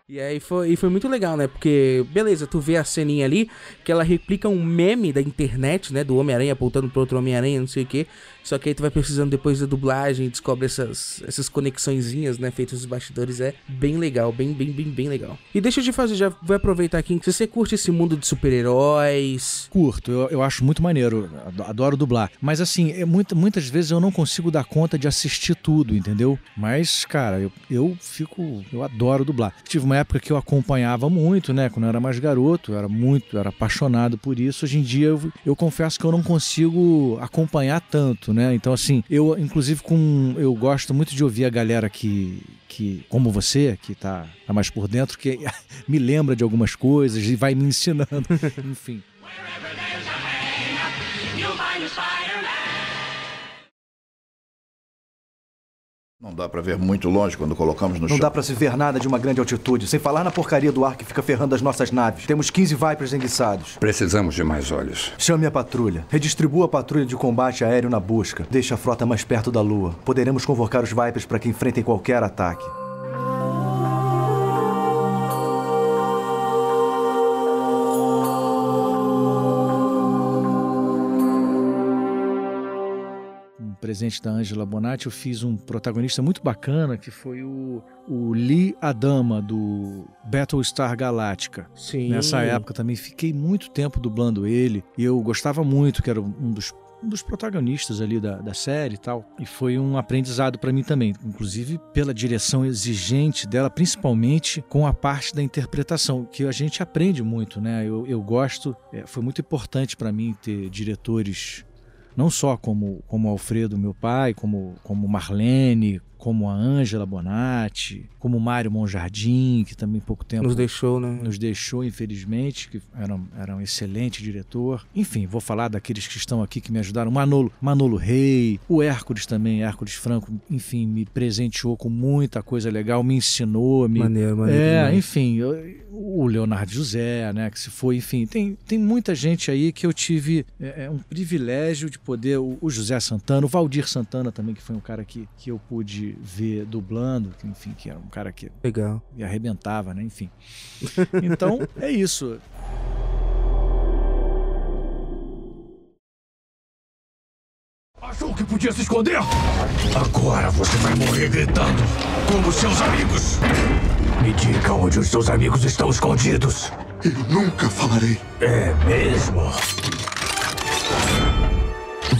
E aí foi, e foi muito legal, né? Porque, beleza, tu vê a ceninha ali, que ela replica um meme da internet, né? Do Homem-Aranha apontando pro outro Homem-Aranha, não sei o quê. Só que aí tu vai precisando depois da dublagem, descobre essas, essas conexõezinhas, né? Feitas nos bastidores. É bem legal, bem, bem, bem, bem legal. E deixa te fazer, já vou aproveitar aqui. Se você curte esse mundo de super-heróis. Curto, eu, eu acho muito maneiro, ado- adoro dublar. Mas assim, é muito, muitas vezes eu não consigo dar conta de assistir tudo, entendeu? Mas, cara, eu, eu fico. Eu adoro dublar. Tive uma época que eu acompanhava muito, né? Quando eu era mais garoto, eu era muito, eu era apaixonado por isso. Hoje em dia eu, eu confesso que eu não consigo acompanhar tanto, né? Então, assim, eu, inclusive, com. Eu gosto muito de ouvir a galera que. Que, como você, que tá, tá mais por dentro, que me lembra de algumas coisas e vai me ensinando. Enfim. Não dá pra ver muito longe quando colocamos no Não chão. dá pra se ver nada de uma grande altitude, sem falar na porcaria do ar que fica ferrando as nossas naves. Temos 15 Vipers enguiçados. Precisamos de mais olhos. Chame a patrulha. Redistribua a patrulha de combate aéreo na busca. Deixe a frota mais perto da Lua. Poderemos convocar os Vipers para que enfrentem qualquer ataque. Presente da Angela Bonatti, eu fiz um protagonista muito bacana, que foi o, o Lee Adama, do Battlestar Galactica. Sim. Nessa época também fiquei muito tempo dublando ele, e eu gostava muito, que era um dos um dos protagonistas ali da, da série e tal. E foi um aprendizado para mim também, inclusive pela direção exigente dela, principalmente com a parte da interpretação, que a gente aprende muito, né? Eu, eu gosto, é, foi muito importante para mim ter diretores não só como como Alfredo, meu pai, como como Marlene, como a Ângela Bonatti, como o Mário Monjardim, que também pouco tempo Nos deixou, né? nos deixou, infelizmente, que era, um- era um excelente diretor. Enfim, vou falar daqueles que estão aqui que me ajudaram. Manolo, Manolo Rei, o Hércules também, Hércules Franco, enfim, me presenteou com muita coisa legal, me ensinou. Me... Maneiro, maneiro É, demais. enfim, eu- o Leonardo José, né, que se foi, enfim, tem, tem muita gente aí que eu tive é, é, um privilégio de poder, o, o José Santana, o Valdir Santana também, que foi um cara que, que eu pude ver dublando, que, enfim, que era um cara que Legal. e arrebentava, né, enfim. Então, é isso. Achou que podia se esconder? Agora você vai morrer gritando, como seus amigos. Me diga onde os seus amigos estão escondidos. Eu nunca falarei. É mesmo?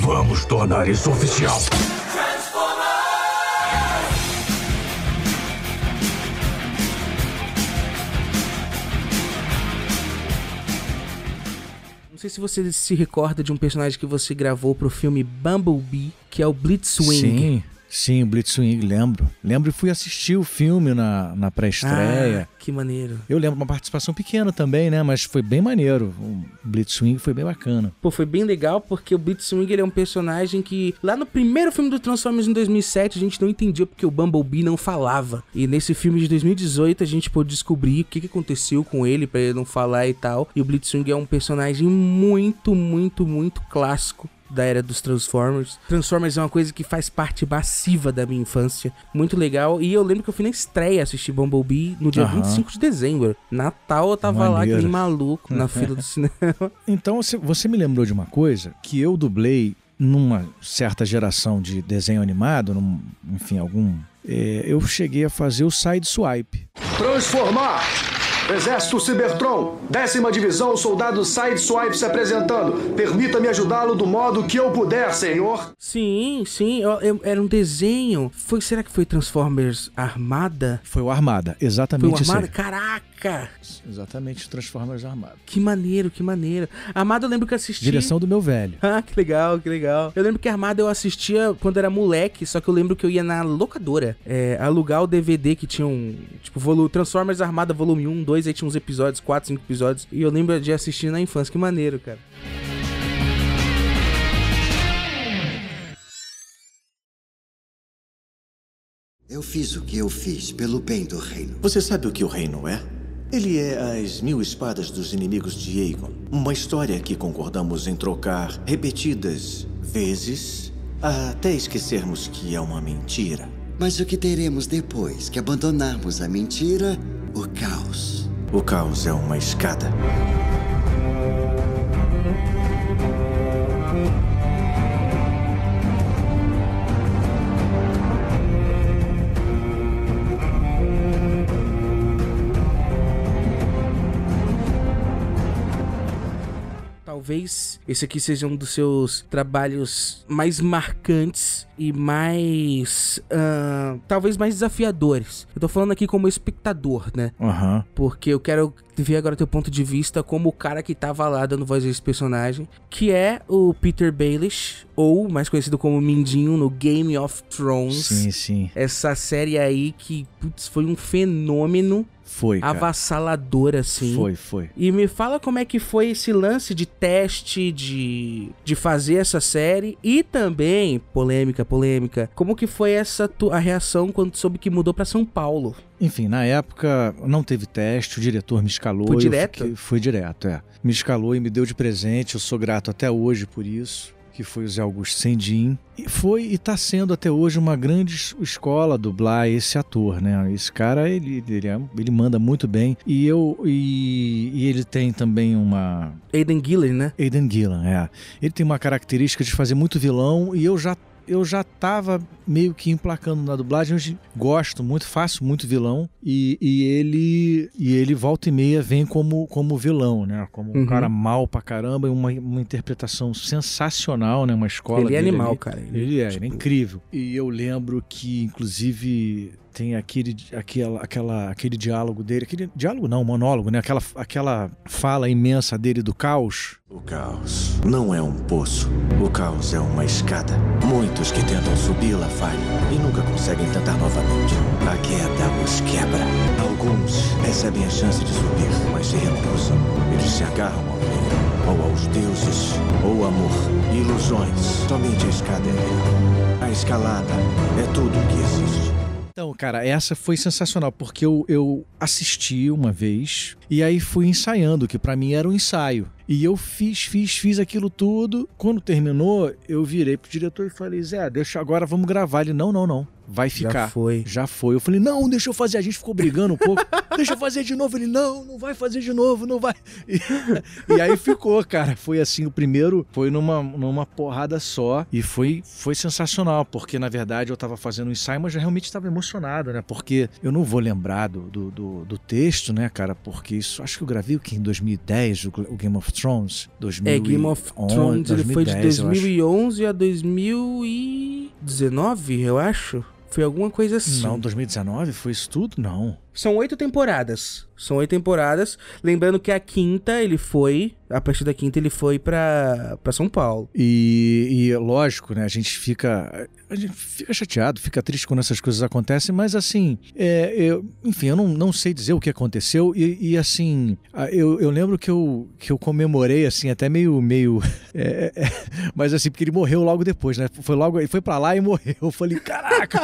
Vamos tornar isso oficial. Sei se você se recorda de um personagem que você gravou pro filme Bumblebee, que é o Blitzwing. Sim, sim, o Blitzwing, lembro. Lembro e fui assistir o filme na, na pré-estreia. Ah, que maneiro. Eu lembro uma participação pequena também, né? Mas foi bem maneiro. O Blitzwing foi bem bacana. Pô, foi bem legal porque o Blitzwing ele é um personagem que lá no primeiro filme do Transformers em 2007 a gente não entendia porque o Bumblebee não falava. E nesse filme de 2018 a gente pôde descobrir o que, que aconteceu com ele pra ele não falar e tal. E o Blitzwing é um personagem muito, muito, muito clássico da era dos Transformers. Transformers é uma coisa que faz parte massiva da minha infância. Muito legal. E eu lembro que eu fui na estreia assistir Bumblebee no dia Aham. 25 de dezembro. Natal eu tava lá, que nem Maneiro. maluco, na fila do cinema. Então você, você me lembrou de uma coisa que eu dublei numa certa geração de desenho animado, num- enfim, algum. é, eu cheguei a fazer o Side Swipe. Transformar! Exército Cybertron, décima divisão, soldado Sideswipe se apresentando. Permita-me ajudá-lo do modo que eu puder, senhor. Sim, sim, eu- eu- era um desenho. Foi, será que foi Transformers Armada? Foi o Armada, Foi o exatamente. Armada? Caraca! Exatamente, Transformers Armada. Que maneiro, que maneiro. Armada eu lembro que eu assisti. Direção do meu velho. Ah, que legal, que legal. Eu lembro que Armada eu assistia quando era moleque, só que eu lembro que eu ia na locadora é, alugar o DVD que tinha um. Tipo, Transformers Armada volume 1, 2, aí tinha uns episódios, 4, 5 episódios. E eu lembro de assistir na infância. Que maneiro, cara. Eu fiz o que eu fiz pelo bem do reino. Você sabe o que o reino é? Ele é as mil espadas dos inimigos de Aegon. Uma história que concordamos em trocar repetidas vezes até esquecermos que é uma mentira. Mas o que teremos depois que abandonarmos a mentira? O caos. O caos é uma escada. Talvez esse aqui seja um dos seus trabalhos mais marcantes e mais. ah, talvez mais desafiadores. Eu tô falando aqui como espectador, né? Aham. Porque eu quero ver agora teu ponto de vista como o cara que tava lá dando voz a esse personagem, que é o Peter Baelish, ou mais conhecido como Mindinho no Game of Thrones. Sim, sim. Essa série aí que putz, foi um fenômeno Foi, cara. avassalador, assim. Foi, foi. E me fala como é que foi esse lance de teste, de, de fazer essa série e também, polêmica, polêmica, como que foi essa a reação quando soube que mudou pra São Paulo? Enfim, na época não teve teste, o diretor me escalou. Foi direto? fiquei- foi direto, é. Me escalou e me deu de presente, eu sou grato até hoje por isso, que foi o Zé Augusto Sendin. E foi e tá sendo até hoje uma grande es- escola dublar esse ator, né? Esse cara, ele, ele, é- ele manda muito bem. E eu e, e ele tem também uma Aiden Gillen, né? Aiden Gillan, é. Ele tem uma característica de fazer muito vilão e eu já eu já tava meio que emplacando na dublagem. Hoje gosto muito, faço muito vilão e, e ele e ele volta e meia vem como, como vilão, né? Como um Uhum. cara mal pra caramba e uma, uma interpretação sensacional, né? Uma escola Ele é animal, ali. cara. Ele, Ele, é, tipo- ele é incrível. E eu lembro que, inclusive, tem aquele, aquela, aquela, aquele diálogo dele, aquele diálogo não, monólogo, né? Aquela, aquela fala imensa dele do caos. O caos não é um poço. O caos é uma escada. Muitos que tentam subi-la falham e nunca conseguem tentar novamente. A queda os quebra. Alguns recebem a chance de subir, mas se recusam. Eles se agarram ao vento, ou aos deuses, ou amor, ilusões. Somente a escada é real. A escalada é tudo o que existe. Então, cara, essa foi sensacional, porque eu, eu assisti uma vez e aí fui ensaiando, que para mim era um ensaio. E eu fiz, fiz, fiz aquilo tudo. Quando terminou, eu virei pro diretor e falei: Zé, deixa agora, vamos gravar. Ele: Não, não, não. Vai ficar. Já foi. Já foi. Eu falei: Não, deixa eu fazer. A gente ficou brigando um pouco. deixa eu fazer de novo. Ele: Não, não vai fazer de novo, não vai. E, e aí ficou, cara. Foi assim: o primeiro foi numa, numa porrada só. E foi, foi sensacional, porque na verdade eu tava fazendo um ensaio, mas já realmente estava emocionado, né? Porque eu não vou lembrar do, do, do, do texto, né, cara? Porque isso. Acho que eu gravei o que? Em 2010, o, o Game of Thrones. 2011, É, Game of Thrones, ele foi de 2010, eu acho. 2011 a 2019, eu acho. Foi alguma coisa assim. Não, 2019 foi isso tudo? Não. São oito temporadas. São oito temporadas. Lembrando que a quinta ele foi. A partir da quinta ele foi pra, pra São Paulo. E, e lógico, né? A gente fica. A gente fica chateado, fica triste quando essas coisas acontecem, mas assim, é, eu, enfim, eu não, não sei dizer o que aconteceu. E, e, assim, eu, eu lembro que eu, que eu comemorei, assim, até meio. meio é, é, mas assim, porque ele morreu logo depois, né? Foi logo. Ele foi pra lá e morreu. Eu falei, caraca!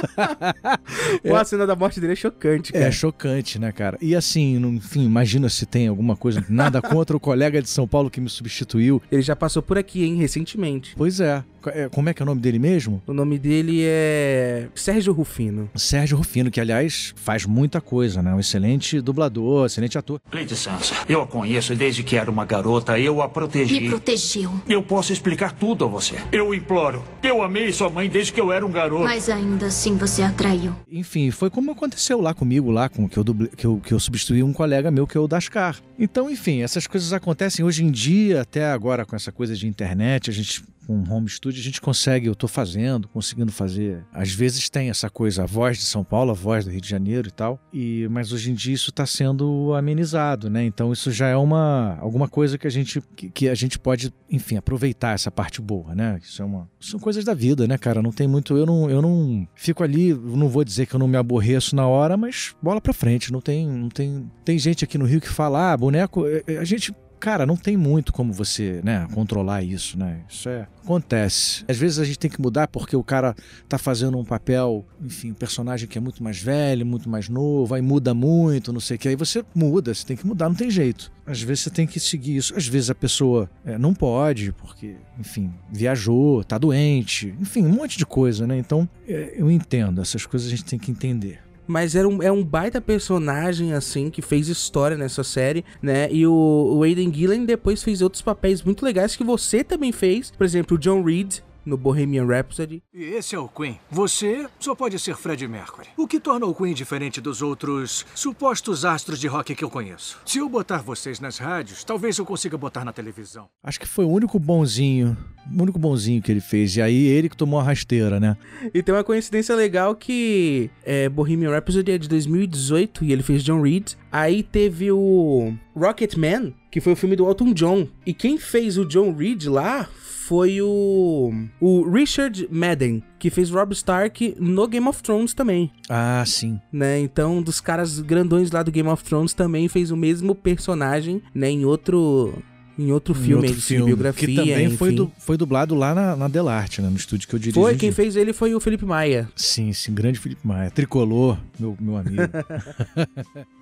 Pô, a cena da morte dele é chocante, cara. É chocante, né, cara? E assim, enfim, imagina se tem alguma coisa, nada contra o colega de São Paulo que me substituiu. Ele já passou por aqui, hein, recentemente. Pois é. É, Como é que é o nome dele mesmo? O nome dele é Sérgio Rufino. Sérgio Rufino, que aliás faz muita coisa, né? Um excelente dublador, excelente ator. Lady Sansa, eu a conheço desde que era uma garota. Eu a protegi. Me protegeu. Eu posso explicar tudo a você. Eu imploro. Eu amei sua mãe desde que eu era um garoto. Mas ainda assim você a traiu. Enfim, foi como aconteceu lá comigo, lá com que eu, duble- que eu, que eu substituí um colega meu que é o Dascar. Então, enfim, essas coisas acontecem hoje em dia, até agora com essa coisa de internet, a gente com home studio a gente consegue, eu tô fazendo, conseguindo fazer. Às vezes tem essa coisa, a voz de São Paulo, a voz do Rio de Janeiro e tal. E mas hoje em dia isso está sendo amenizado, né? Então isso já é uma alguma coisa que a gente que, que a gente pode, enfim, aproveitar essa parte boa, né? Isso é uma são coisas da vida, né, cara? Não tem muito, eu não eu não fico ali, não vou dizer que eu não me aborreço na hora, mas bola pra frente, não tem não tem tem gente aqui no Rio que fala: "Ah, boneco, é, é, a gente Cara, não tem muito como você, né, controlar isso, né? Isso é acontece. Às vezes a gente tem que mudar porque o cara tá fazendo um papel, enfim, um personagem que é muito mais velho, muito mais novo, aí muda muito, não sei o que. Aí você muda, você tem que mudar, não tem jeito. Às vezes você tem que seguir isso. Às vezes a pessoa é, não pode, porque, enfim, viajou, tá doente, enfim, um monte de coisa, né? Então, é, eu entendo, essas coisas a gente tem que entender. Mas era um, é um baita personagem, assim, que fez história nessa série, né? E o, o Aiden Gillen depois fez outros papéis muito legais que você também fez. Por exemplo, o John Reed no Bohemian Rhapsody. E esse é o Queen. Você só pode ser Fred Mercury. O que torna o Queen diferente dos outros supostos astros de rock que eu conheço. Se eu botar vocês nas rádios, talvez eu consiga botar na televisão. Acho que foi o único bonzinho, o único bonzinho que ele fez. E aí ele que tomou a rasteira, né? E tem uma coincidência legal que é, Bohemian Rhapsody é de 2018 e ele fez John Reed. Aí teve o Rocketman, que foi o filme do Elton John. E quem fez o John Reed lá foi o, o Richard Madden, que fez Rob Stark no Game of Thrones também. Ah, sim. Né? Então, um dos caras grandões lá do Game of Thrones também fez o mesmo personagem, né, em outro em outro Em filme, outro de filme, biografia, que também foi, enfim. du- foi dublado lá na, na Delarte, né? No estúdio que eu dirigi. Foi, quem fez ele foi o Felipe Maia. Sim, sim, grande Felipe Maia. Tricolor, meu, meu amigo.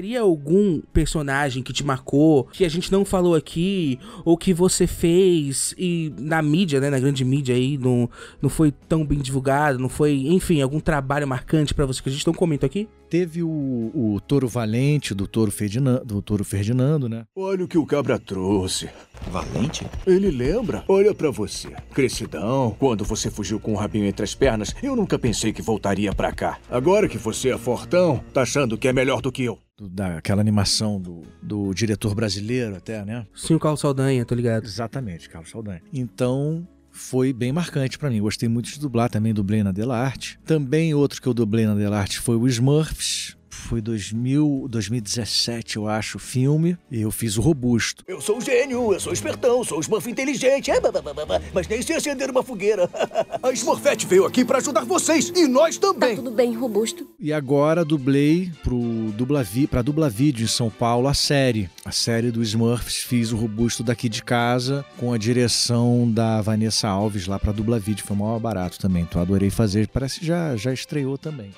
Teria algum personagem que te marcou, que a gente não falou aqui, ou que você fez e na mídia, né, na grande mídia aí, não, não foi tão bem divulgado, não foi, enfim, algum trabalho marcante para você que a gente não comenta aqui? Teve o, o Toro Valente do Toro, Ferdinando, do Toro Ferdinando, né? Olha o que o cabra trouxe. Valente? Ele lembra? Olha para você. Crescidão, quando você fugiu com o rabinho entre as pernas, eu nunca pensei que voltaria para cá. Agora que você é fortão, tá achando que é melhor do que eu. Daquela animação do, do diretor brasileiro até, né? Sim, o Carlos Saldanha, tô ligado. Exatamente, Carlos Saldanha. Então, foi bem marcante para mim. Gostei muito de dublar, também dublei na Delarte. Também outro que eu dublei na Delarte foi o Smurfs, foi 2000, 2017, eu acho, o filme, e eu fiz o Robusto. Eu sou um gênio, eu sou espertão, sou um Smurf inteligente, é, mas nem sei acender uma fogueira. A Smurfette veio aqui para ajudar vocês, e nós também. Tá tudo bem, Robusto. E agora dublei pro Dublavi, pra Dublavídeo em São Paulo a série. A série do Smurfs, fiz o Robusto daqui de casa, com a direção da Vanessa Alves lá pra Dublavídeo. Foi maior barato também, então adorei fazer. Parece que já, já estreou também.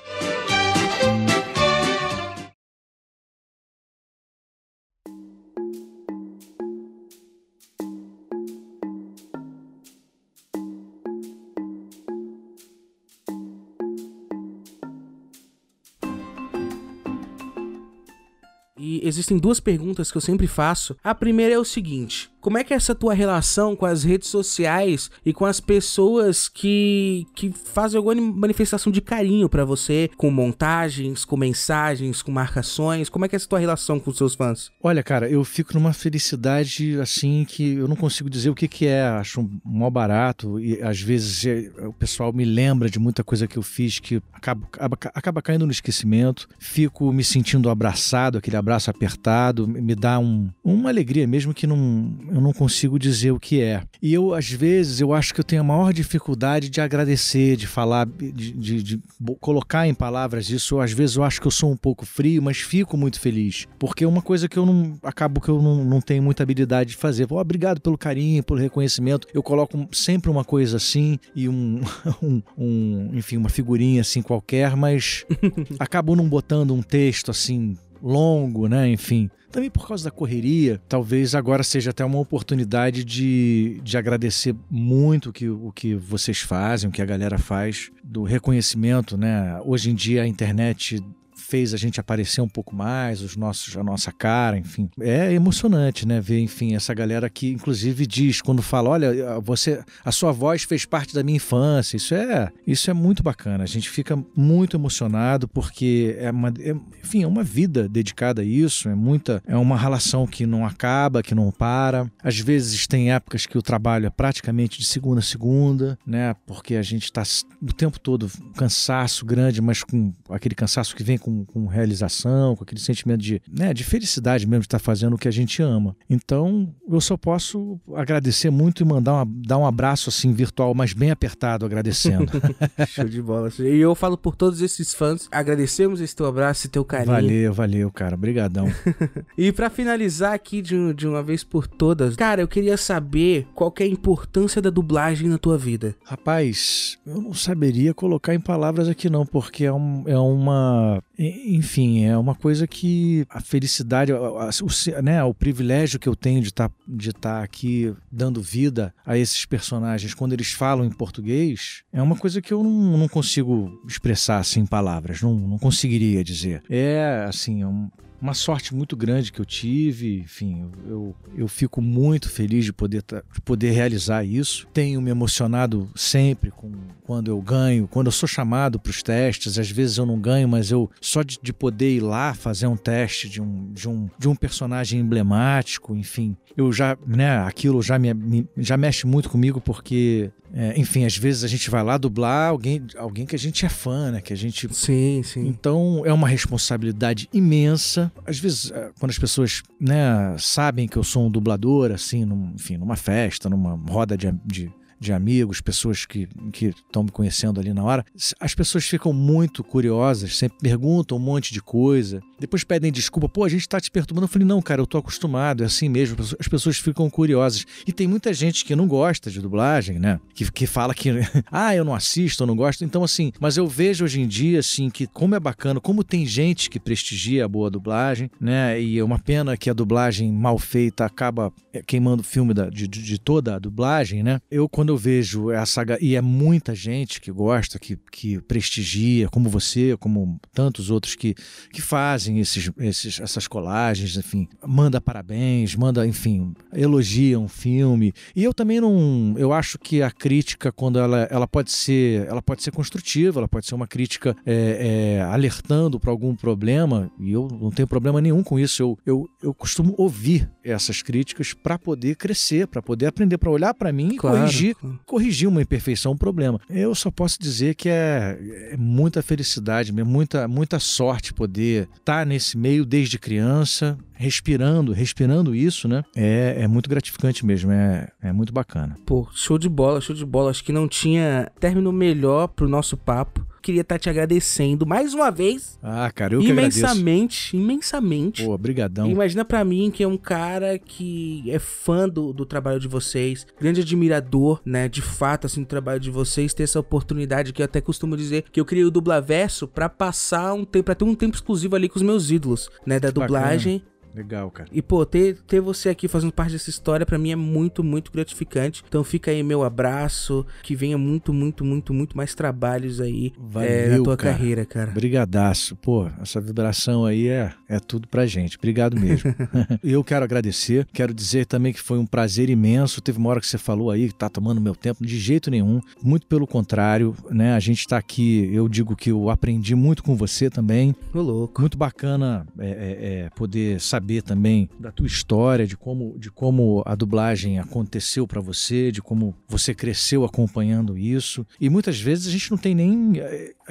Existem duas perguntas que eu sempre faço. A primeira é o seguinte: como é que é essa tua relação com as redes sociais e com as pessoas que, que fazem alguma manifestação de carinho para você, com montagens, com mensagens, com marcações? Como é que é essa tua relação com os seus fãs? Olha, cara, eu fico numa felicidade assim que eu não consigo dizer o que, que é. Acho mal barato e às vezes é, o pessoal me lembra de muita coisa que eu fiz que acaba, acaba, acaba caindo no esquecimento. Fico me sentindo abraçado, aquele abraço apertado, me dá um, uma alegria mesmo que não eu não consigo dizer o que é. E eu, às vezes, eu acho que eu tenho a maior dificuldade de agradecer, de falar, de, de, de colocar em palavras isso. Às vezes eu acho que eu sou um pouco frio, mas fico muito feliz. Porque é uma coisa que eu não. acabo que eu não, não tenho muita habilidade de fazer. Oh, obrigado pelo carinho, pelo reconhecimento. Eu coloco sempre uma coisa assim e um, um, um enfim, uma figurinha assim qualquer, mas acabo não botando um texto assim longo, né? Enfim. Também por causa da correria, talvez agora seja até uma oportunidade de, de agradecer muito o que, o que vocês fazem, o que a galera faz, do reconhecimento, né? Hoje em dia a internet fez a gente aparecer um pouco mais, os nossos, a nossa cara, enfim. É emocionante, né? Ver, enfim, essa galera que inclusive diz quando fala, olha, você, a sua voz fez parte da minha infância. Isso é, isso é muito bacana. A gente fica muito emocionado porque é uma, é, enfim, é uma vida dedicada a isso. É muita, é uma relação que não acaba, que não para. Às vezes tem épocas que o trabalho é praticamente de segunda a segunda, né? Porque a gente está o tempo todo cansaço grande, mas com aquele cansaço que vem com com, realização, com aquele sentimento de, né, de felicidade mesmo de estar fazendo o que a gente ama. Então, eu só posso agradecer muito e mandar uma, dar um abraço assim virtual, mas bem apertado, agradecendo. Show de bola. E eu falo por todos esses fãs, agradecemos esse teu abraço e teu carinho. Valeu, valeu, cara. Obrigadão. e para finalizar aqui de, de uma vez por todas, cara, eu queria saber qual é a importância da dublagem na tua vida. Rapaz, eu não saberia colocar em palavras aqui não, porque é, um, é uma enfim, é uma coisa que a felicidade, o, né, o privilégio que eu tenho de estar tá, estar aqui dando vida a esses personagens quando eles falam em português, é uma coisa que eu não, não consigo expressar assim em palavras, não, não conseguiria dizer. É, assim, é um, uma sorte muito grande que eu tive. Enfim, eu, eu fico muito feliz de poder, de poder realizar isso. Tenho me emocionado sempre com quando eu ganho, quando eu sou chamado para os testes. Às vezes eu não ganho, mas eu só de, de poder ir lá fazer um teste de um, de um, de um personagem emblemático, enfim, eu já, né, aquilo já me, me já mexe muito comigo porque é, enfim, às vezes a gente vai lá dublar alguém, alguém que a gente é fã, né? Que a gente. Sim, sim. Então é uma responsabilidade imensa. Às vezes, é, quando as pessoas né, sabem que eu sou um dublador, assim, num, enfim, numa festa, numa roda de, de de amigos, pessoas que estão me conhecendo ali na hora, as pessoas ficam muito curiosas, sempre perguntam um monte de coisa, depois pedem desculpa, pô, a gente tá te perturbando. Eu falei, não, cara, eu tô acostumado, é assim mesmo, as pessoas ficam curiosas. E tem muita gente que não gosta de dublagem, né? Que, que fala que, ah, eu não assisto, eu não gosto. Então, assim, mas eu vejo hoje em dia, assim, que como é bacana, como tem gente que prestigia a boa dublagem, né? E é uma pena que a dublagem mal feita acaba é, queimando o filme da, de, de, toda a dublagem, né? Eu, quando eu vejo essa. E é muita gente que gosta, que, que prestigia, como você, como tantos outros que, que fazem esses, esses, essas colagens, enfim, manda parabéns, manda, enfim, elogia um filme. E eu também não. Eu acho que a crítica, quando ela, ela pode ser. Ela pode ser construtiva, ela pode ser uma crítica é, é, alertando para algum problema, e eu não tenho problema nenhum com isso. Eu, eu, eu costumo ouvir essas críticas para poder crescer, para poder aprender, para olhar para mim e claro, corrigir. Corrigir uma imperfeição, um problema. Eu só posso dizer que é, é muita felicidade, muita, muita sorte poder estar tá nesse meio desde criança, respirando, respirando isso, né? É, é muito gratificante mesmo, é, é muito bacana. Pô, show de bola, show de bola. Acho que não tinha término melhor pro nosso papo queria estar tá te agradecendo mais uma vez. Ah, cara, eu imensamente, imensamente. Pô, brigadão. Imagina para mim que é um cara que é fã do, do trabalho de vocês, grande admirador, né, de fato, assim, do trabalho de vocês, ter essa oportunidade que eu até costumo dizer que eu criei o Dublaverso para passar um tempo, para ter um tempo exclusivo ali com os meus ídolos, né, da dublagem. Bacana. Legal, cara. E, pô, ter, ter você aqui fazendo parte dessa história para mim é muito, muito gratificante. Então fica aí meu abraço, que venha muito, muito, muito, muito mais trabalhos aí Valeu, é, na tua cara. carreira, cara. Brigadaço. Pô, essa vibração aí é, é tudo pra gente. Obrigado mesmo. eu quero agradecer, quero dizer também que foi um prazer imenso. Teve uma hora que você falou aí que tá tomando meu tempo, de jeito nenhum. Muito pelo contrário, né? A gente tá aqui, eu digo que eu aprendi muito com você também. Ô, louco. Muito bacana é, é, é poder saber saber também da tua história, de como, de como a dublagem aconteceu para você, de como você cresceu acompanhando isso. E muitas vezes a gente não tem nem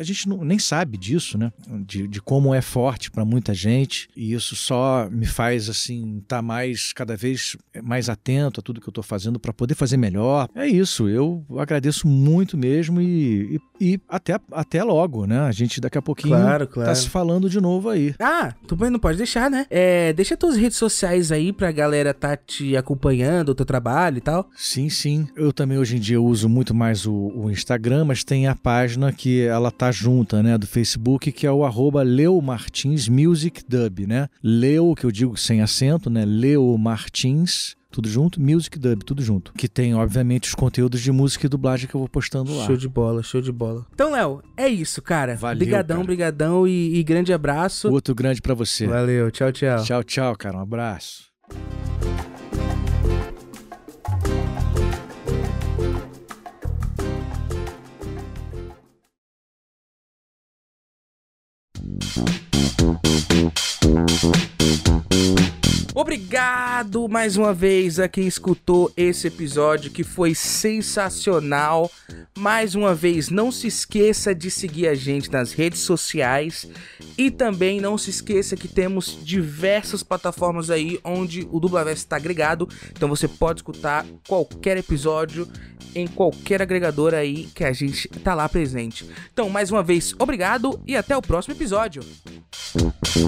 a gente não, nem sabe disso, né? De, de como é forte para muita gente. E isso só me faz, assim, estar tá mais, cada vez mais atento a tudo que eu estou fazendo para poder fazer melhor. É isso. Eu agradeço muito mesmo e, e, e, até, até logo, né? A gente daqui a pouquinho claro, claro. tá se falando de novo aí. Ah, tu não pode deixar, né? É, deixa tuas redes sociais aí pra galera tá te acompanhando, o teu trabalho e tal. Sim, sim. Eu também hoje em dia uso muito mais o, o Instagram, mas tem a página que ela tá junta, né, do Facebook, que é o arroba Leo Martins Music Dub, né? Leo, que eu digo sem acento, né? Leo Martins tudo junto, Music Dub, tudo junto. Que tem, obviamente, os conteúdos de música e dublagem que eu vou postando lá. Show de bola, show de bola. Então, Léo, é isso, cara. Valeu. Brigadão, cara. brigadão e, e grande abraço. Outro grande para você. Valeu, tchau, tchau. Tchau, tchau, cara. Um abraço. Thank you. Obrigado mais uma vez a quem escutou esse episódio que foi sensacional. Mais uma vez, não se esqueça de seguir a gente nas redes sociais e também não se esqueça que temos diversas plataformas aí onde o Dublaverso está agregado. Então você pode escutar qualquer episódio em qualquer agregador aí que a gente tá lá presente. Então, mais uma vez, obrigado e até o próximo episódio. Thank you.